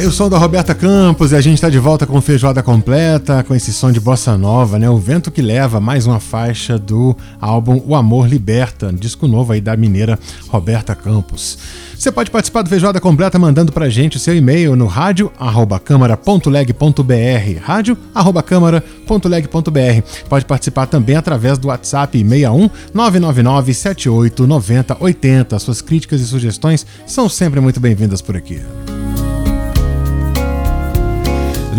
Aí o som da Roberta Campos e a gente está de volta com feijoada completa, com esse som de bossa nova, né? O Vento que Leva, mais uma faixa do álbum O Amor Liberta, disco novo aí da mineira Roberta Campos. Você pode participar do Feijoada Completa mandando pra gente o seu e-mail no rádio@câmara.leg.br, rádio@câmara.leg.br. Pode participar também através do WhatsApp 61 999 78 90 80. Suas críticas e sugestões são sempre muito bem-vindas por aqui.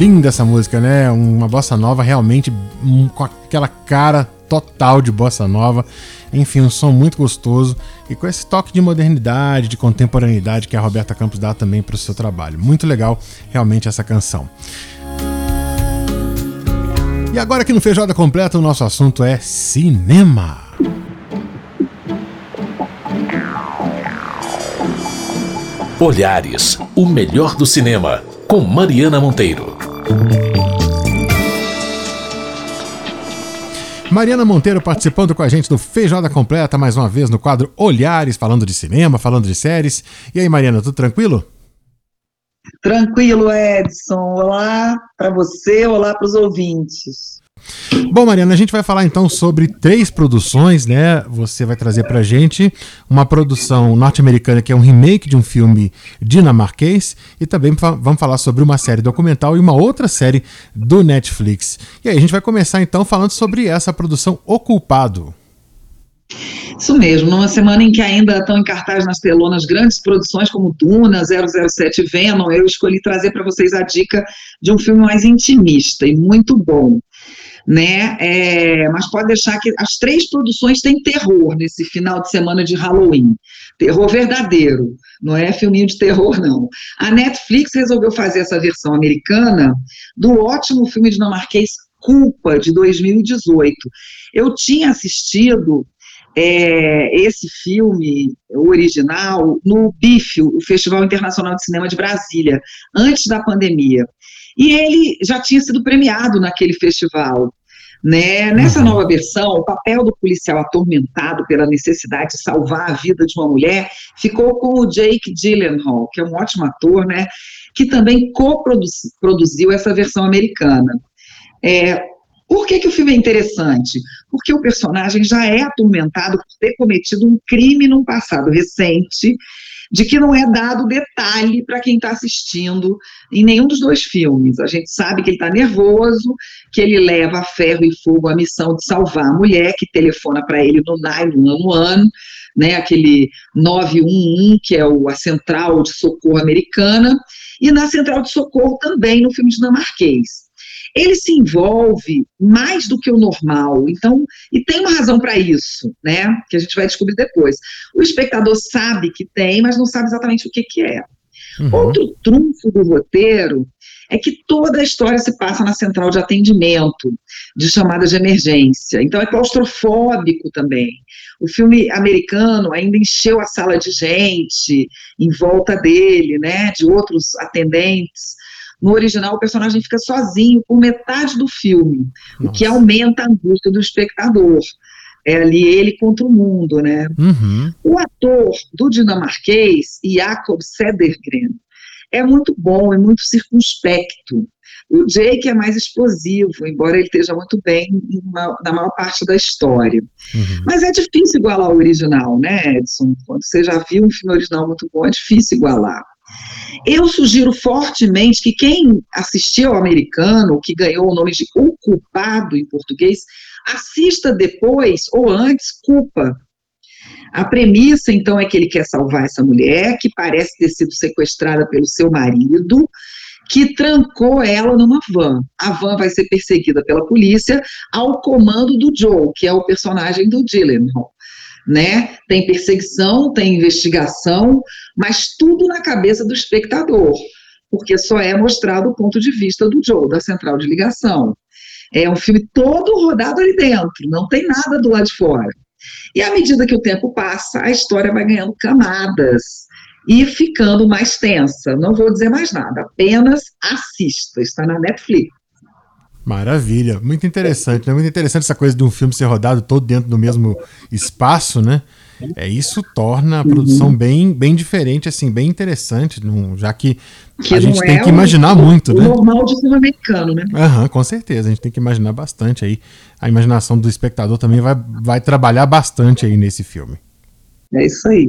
Linda essa música, né? Uma bossa nova realmente um, com aquela cara total de bossa nova. Enfim, um som muito gostoso e com esse toque de modernidade, de contemporaneidade que a Roberta Campos dá também para o seu trabalho. Muito legal, realmente, essa canção. E agora aqui no Feijoada Completa, o nosso assunto é cinema. Olhares, o melhor do cinema, com Mariana Monteiro. Mariana Monteiro participando com a gente do Feijoada Completa, mais uma vez no quadro Olhares, falando de cinema, falando de séries. E aí, Mariana, tudo tranquilo? Tranquilo, Edson. Olá para você, olá para os ouvintes. Bom, Mariana, a gente vai falar então sobre três produções, né? Você vai trazer pra gente uma produção norte-americana que é um remake de um filme dinamarquês e também vamos falar sobre uma série documental e uma outra série do Netflix. E aí a gente vai começar então falando sobre essa produção O Culpado. Isso mesmo, numa semana em que ainda estão em cartaz nas telonas grandes produções como Duna, 007 Venom, eu escolhi trazer para vocês a dica de um filme mais intimista e muito bom né? É, mas pode deixar que as três produções têm terror nesse final de semana de Halloween. Terror verdadeiro, não é filminho de terror, não. A Netflix resolveu fazer essa versão americana do ótimo filme dinamarquês Culpa, de 2018. Eu tinha assistido é, esse filme original no BIF, o Festival Internacional de Cinema de Brasília, antes da pandemia. E ele já tinha sido premiado naquele festival. Né? Nessa uhum. nova versão, o papel do policial atormentado pela necessidade de salvar a vida de uma mulher ficou com o Jake Gyllenhaal, que é um ótimo ator, né? que também co-produziu essa versão americana. É, por que, que o filme é interessante? Porque o personagem já é atormentado por ter cometido um crime num passado recente de que não é dado detalhe para quem está assistindo em nenhum dos dois filmes. A gente sabe que ele está nervoso, que ele leva a ferro e fogo a missão de salvar a mulher, que telefona para ele no 911, né, aquele 911, que é o, a central de socorro americana, e na central de socorro também no filme dinamarquês ele se envolve mais do que o normal. Então, e tem uma razão para isso, né? Que a gente vai descobrir depois. O espectador sabe que tem, mas não sabe exatamente o que, que é. Uhum. Outro trunfo do roteiro é que toda a história se passa na central de atendimento, de chamada de emergência. Então é claustrofóbico também. O filme americano ainda encheu a sala de gente em volta dele, né, de outros atendentes. No original, o personagem fica sozinho por metade do filme, Nossa. o que aumenta a angústia do espectador. É ali ele contra o mundo, né? Uhum. O ator do dinamarquês, Jakob Sedergren, é muito bom, é muito circunspecto. O Jake é mais explosivo, embora ele esteja muito bem uma, na maior parte da história. Uhum. Mas é difícil igualar o original, né, Edson? Quando você já viu um filme original muito bom, é difícil igualar. Eu sugiro fortemente que quem assistiu ao americano, que ganhou o nome de O Culpado em português, assista depois ou antes Culpa. A premissa, então, é que ele quer salvar essa mulher, que parece ter sido sequestrada pelo seu marido, que trancou ela numa van. A van vai ser perseguida pela polícia ao comando do Joe, que é o personagem do Gyllenhaal né? Tem perseguição, tem investigação, mas tudo na cabeça do espectador, porque só é mostrado o ponto de vista do Joe, da central de ligação. É um filme todo rodado ali dentro, não tem nada do lado de fora. E à medida que o tempo passa, a história vai ganhando camadas e ficando mais tensa. Não vou dizer mais nada, apenas assista, está na Netflix. Maravilha, muito interessante, né? Muito interessante essa coisa de um filme ser rodado todo dentro do mesmo espaço, né? É, isso torna a produção uhum. bem, bem diferente, assim, bem interessante, já que, que a gente tem é que imaginar o, muito, o né? normal de filme americano, né? Aham, com certeza, a gente tem que imaginar bastante aí. A imaginação do espectador também vai, vai trabalhar bastante aí nesse filme. É isso aí.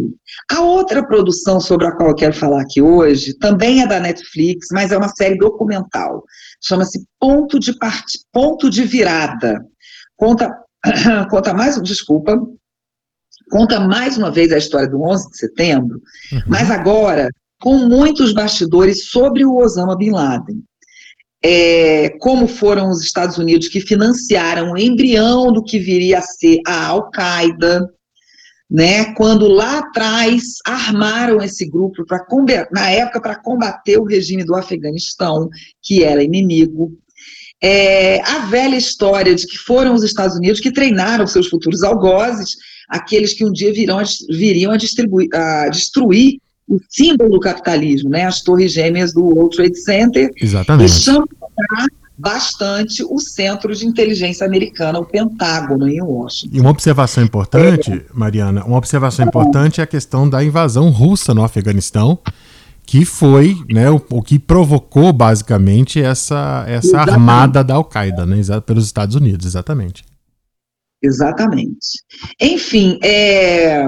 A outra produção sobre a qual eu quero falar aqui hoje também é da Netflix, mas é uma série documental. Chama-se Ponto de Part... Ponto de Virada. Conta, conta mais, desculpa, conta mais uma vez a história do 11 de setembro, uhum. mas agora com muitos bastidores sobre o Osama Bin Laden. É, como foram os Estados Unidos que financiaram o embrião do que viria a ser a Al-Qaeda, né, quando lá atrás armaram esse grupo para na época para combater o regime do Afeganistão, que era inimigo. É, a velha história de que foram os Estados Unidos que treinaram seus futuros algozes, aqueles que um dia virão viriam a, a destruir o símbolo do capitalismo, né, as torres gêmeas do World Trade Center, Exatamente. e chamar bastante o Centro de Inteligência Americana, o Pentágono, em Washington. E uma observação importante, é. Mariana, uma observação importante é a questão da invasão russa no Afeganistão, que foi né, o, o que provocou basicamente essa, essa armada da Al-Qaeda né, pelos Estados Unidos, exatamente. Exatamente. Enfim, é,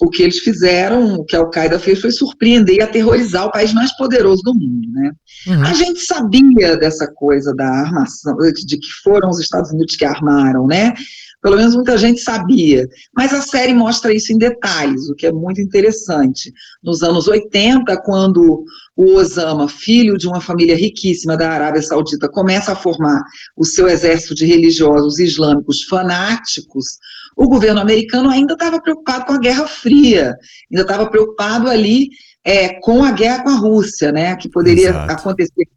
o que eles fizeram, o que a Al-Qaeda fez foi surpreender e aterrorizar o país mais poderoso do mundo, né? Uhum. A gente sabia dessa coisa da armação, de que foram os Estados Unidos que armaram, né? Pelo menos muita gente sabia. Mas a série mostra isso em detalhes, o que é muito interessante. Nos anos 80, quando o Osama, filho de uma família riquíssima da Arábia Saudita, começa a formar o seu exército de religiosos islâmicos fanáticos, o governo americano ainda estava preocupado com a Guerra Fria, ainda estava preocupado ali é, com a guerra com a Rússia, né, que poderia Exato. acontecer,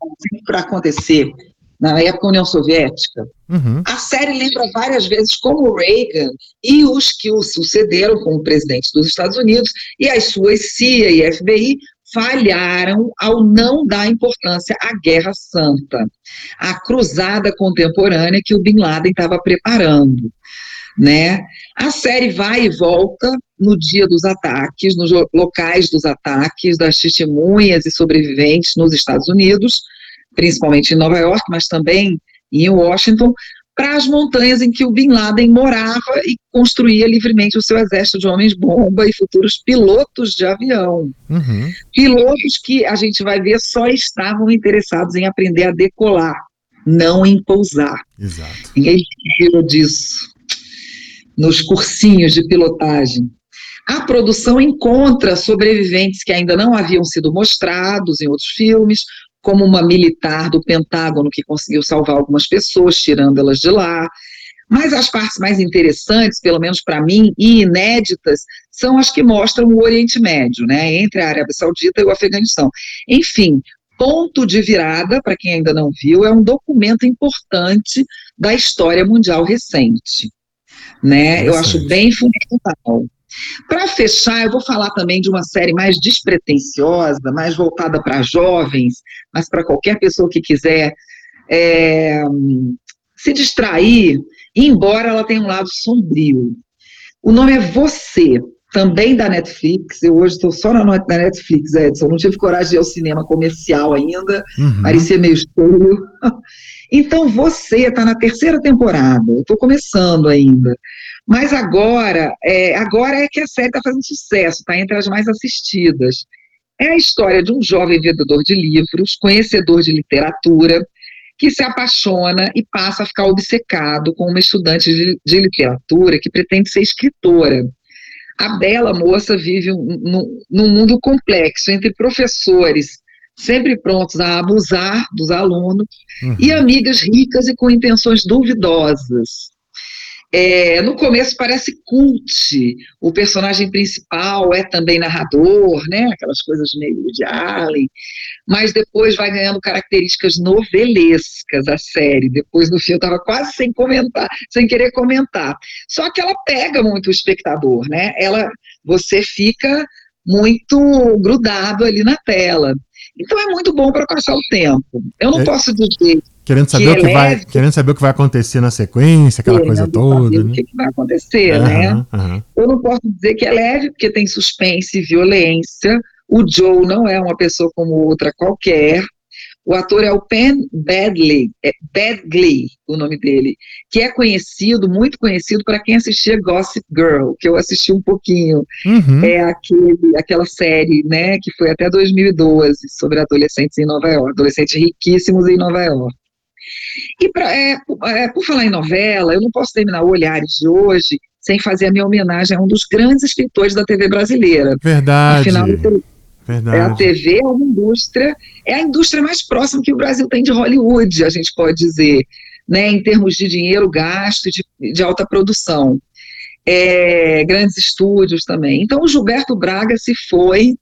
para acontecer na época União Soviética. Uhum. A série lembra várias vezes como Reagan e os que o sucederam como presidente dos Estados Unidos e as suas CIA e FBI falharam ao não dar importância à Guerra Santa, a cruzada contemporânea que o Bin Laden estava preparando né? A série vai e volta no dia dos ataques, nos locais dos ataques, das testemunhas e sobreviventes nos Estados Unidos, principalmente em Nova York, mas também em Washington, para as montanhas em que o Bin Laden morava e construía livremente o seu exército de homens-bomba e futuros pilotos de avião. Uhum. Pilotos que a gente vai ver só estavam interessados em aprender a decolar, não em pousar. Exato. Ninguém viu disso nos cursinhos de pilotagem. A produção encontra sobreviventes que ainda não haviam sido mostrados em outros filmes, como uma militar do Pentágono que conseguiu salvar algumas pessoas, tirando elas de lá. Mas as partes mais interessantes, pelo menos para mim, e inéditas, são as que mostram o Oriente Médio, né, entre a Arábia Saudita e o Afeganistão. Enfim, Ponto de Virada, para quem ainda não viu, é um documento importante da história mundial recente né? Eu acho bem fundamental. Para fechar, eu vou falar também de uma série mais despretensiosa, mais voltada para jovens, mas para qualquer pessoa que quiser é, se distrair, embora ela tenha um lado sombrio. O nome é Você, também da Netflix. Eu hoje estou só na, na Netflix, Edson. Não tive coragem de ir ao cinema comercial ainda, uhum. parecia meio escuro. Então você está na terceira temporada, eu estou começando ainda. Mas agora, é, agora é que a série está fazendo sucesso, está entre as mais assistidas. É a história de um jovem vendedor de livros, conhecedor de literatura, que se apaixona e passa a ficar obcecado com uma estudante de, de literatura que pretende ser escritora. A bela moça vive um, num mundo complexo entre professores sempre prontos a abusar dos alunos, uhum. e amigas ricas e com intenções duvidosas. É, no começo parece cult, o personagem principal é também narrador, né, aquelas coisas meio de Allen, mas depois vai ganhando características novelescas a série. Depois no fim eu estava quase sem comentar, sem querer comentar. Só que ela pega muito o espectador, né? Ela, você fica muito grudado ali na tela. Então é muito bom para passar o tempo. Eu não é, posso dizer. Querendo saber, que o que vai, querendo saber o que vai acontecer na sequência, aquela coisa toda. Né? O que, vai acontecer, uhum, né? Uhum. Eu não posso dizer que é leve, porque tem suspense e violência. O Joe não é uma pessoa como outra qualquer. O ator é o Penn Badley, é Badgley, o nome dele, que é conhecido, muito conhecido para quem assistia Gossip Girl, que eu assisti um pouquinho. Uhum. É aquele, aquela série, né, que foi até 2012 sobre adolescentes em Nova York, adolescentes riquíssimos em Nova York. E pra, é, é, por falar em novela, eu não posso terminar o Olhares de hoje sem fazer a minha homenagem a um dos grandes escritores da TV brasileira. Verdade. Afinal, Verdade. É a TV é uma indústria, é a indústria mais próxima que o Brasil tem de Hollywood, a gente pode dizer, né, em termos de dinheiro gasto e de, de alta produção. É, grandes estúdios também. Então, o Gilberto Braga se foi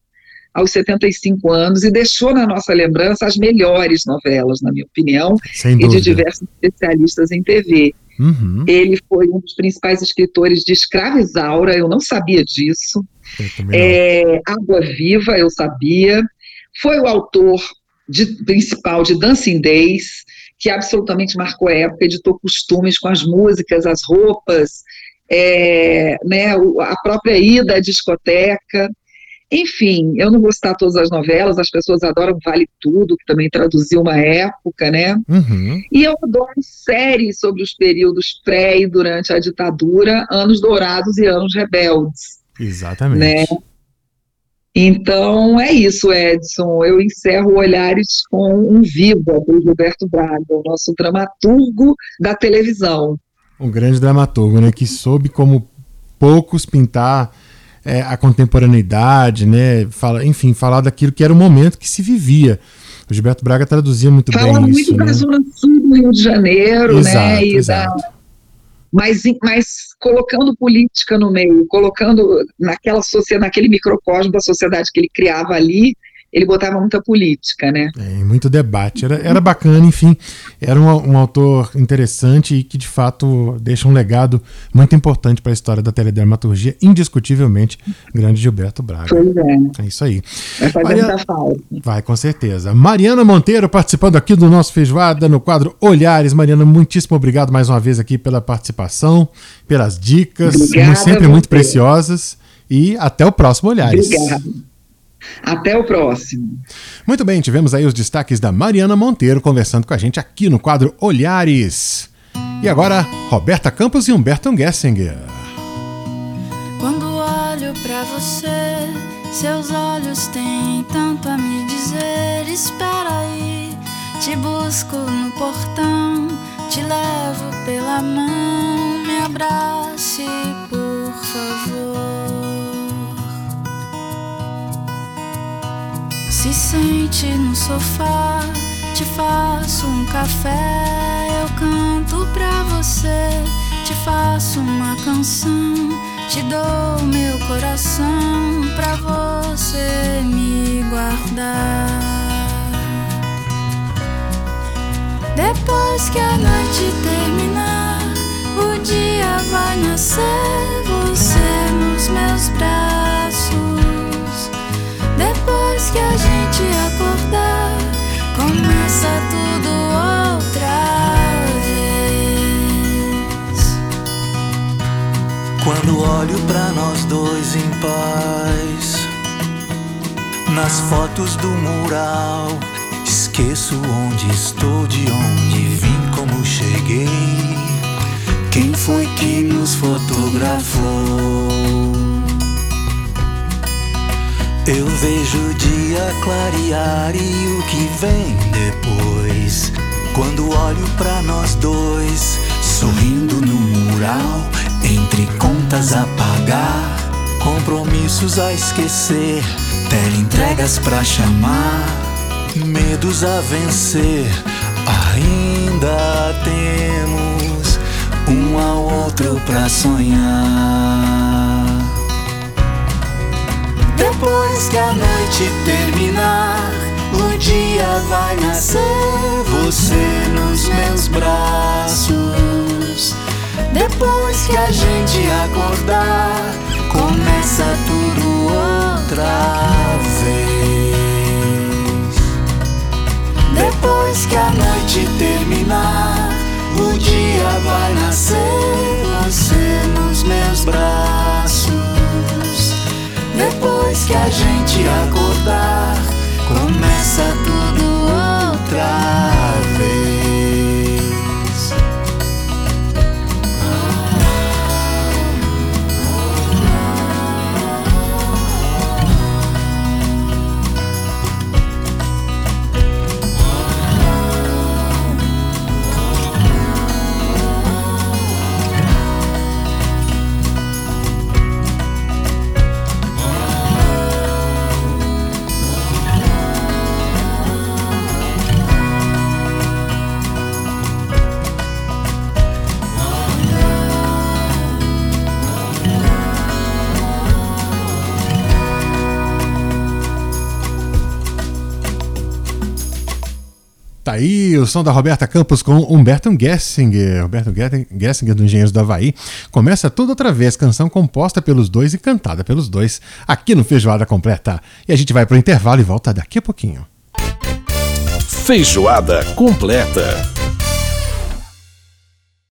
aos 75 anos e deixou na nossa lembrança as melhores novelas, na minha opinião, e de diversos especialistas em TV. Uhum. Ele foi um dos principais escritores de Escravizaura, eu não sabia disso. É, Água Viva, eu sabia. Foi o autor de, principal de Dancing Days, que absolutamente marcou a época, editou costumes com as músicas, as roupas, é, né, a própria ida à discoteca. Enfim, eu não vou citar todas as novelas, as pessoas adoram Vale Tudo, que também traduziu uma época, né? Uhum. E eu adoro séries sobre os períodos pré e durante a ditadura, anos dourados e anos rebeldes. Exatamente. Né? Então é isso, Edson. Eu encerro Olhares com um viva do Gilberto Braga, o nosso dramaturgo da televisão. Um grande dramaturgo, né? Que soube como poucos pintar é, a contemporaneidade, né? Fala, enfim, falar daquilo que era o momento que se vivia. O Gilberto Braga traduzia muito Fala bem isso. Fala muito da né? Zona Sul do Rio de Janeiro, exato, né? E exato. da mas, mas colocando política no meio, colocando naquela sociedade, naquele microcosmo da sociedade que ele criava ali, ele botava muita política, né? É, muito debate. Era, era bacana, enfim. Era um, um, autor interessante e que, de fato, deixa um legado muito importante para a história da teledramaturgia, indiscutivelmente, grande Gilberto Braga. Pois é. É isso aí. Vai fazer Mariana... muita falta. Vai, com certeza. Mariana Monteiro participando aqui do nosso Feijoada no quadro Olhares. Mariana, muitíssimo obrigado mais uma vez aqui pela participação, pelas dicas, Obrigada, sempre muito preciosas. E até o próximo Olhares. Obrigado. Até o próximo. Muito bem, tivemos aí os destaques da Mariana Monteiro conversando com a gente aqui no quadro Olhares. E agora, Roberta Campos e Humberto Gessinger. Quando olho para você, seus olhos têm tanto a me dizer. Espera aí, te busco no portão, te levo pela mão, me abrace, por favor. Se sente no sofá, te faço um café, eu canto pra você, te faço uma canção, te dou meu coração pra você me guardar. Depois que a noite terminar, o dia vai nascer, você nos meus braços. Depois que a gente acordar, começa tudo outra vez. Quando olho pra nós dois em paz, nas fotos do mural, esqueço onde estou, de onde vim, como cheguei. Quem foi que nos fotografou? Eu vejo o dia clarear e o que vem depois. Quando olho pra nós dois, sorrindo no mural, entre contas a pagar, compromissos a esquecer, entregas pra chamar, medos a vencer. Ainda temos um ao outro pra sonhar. Depois que a noite terminar, o dia vai nascer. Você nos meus braços. Depois que a gente acordar, começa tudo outra vez. Depois que a noite terminar, o dia vai nascer. Você nos meus braços. Que a gente acordar, aí o som da Roberta Campos com Humberto Gessinger. Humberto Gessinger do Engenheiros do Havaí. Começa tudo outra vez, canção composta pelos dois e cantada pelos dois, aqui no Feijoada Completa. E a gente vai pro intervalo e volta daqui a pouquinho. Feijoada completa.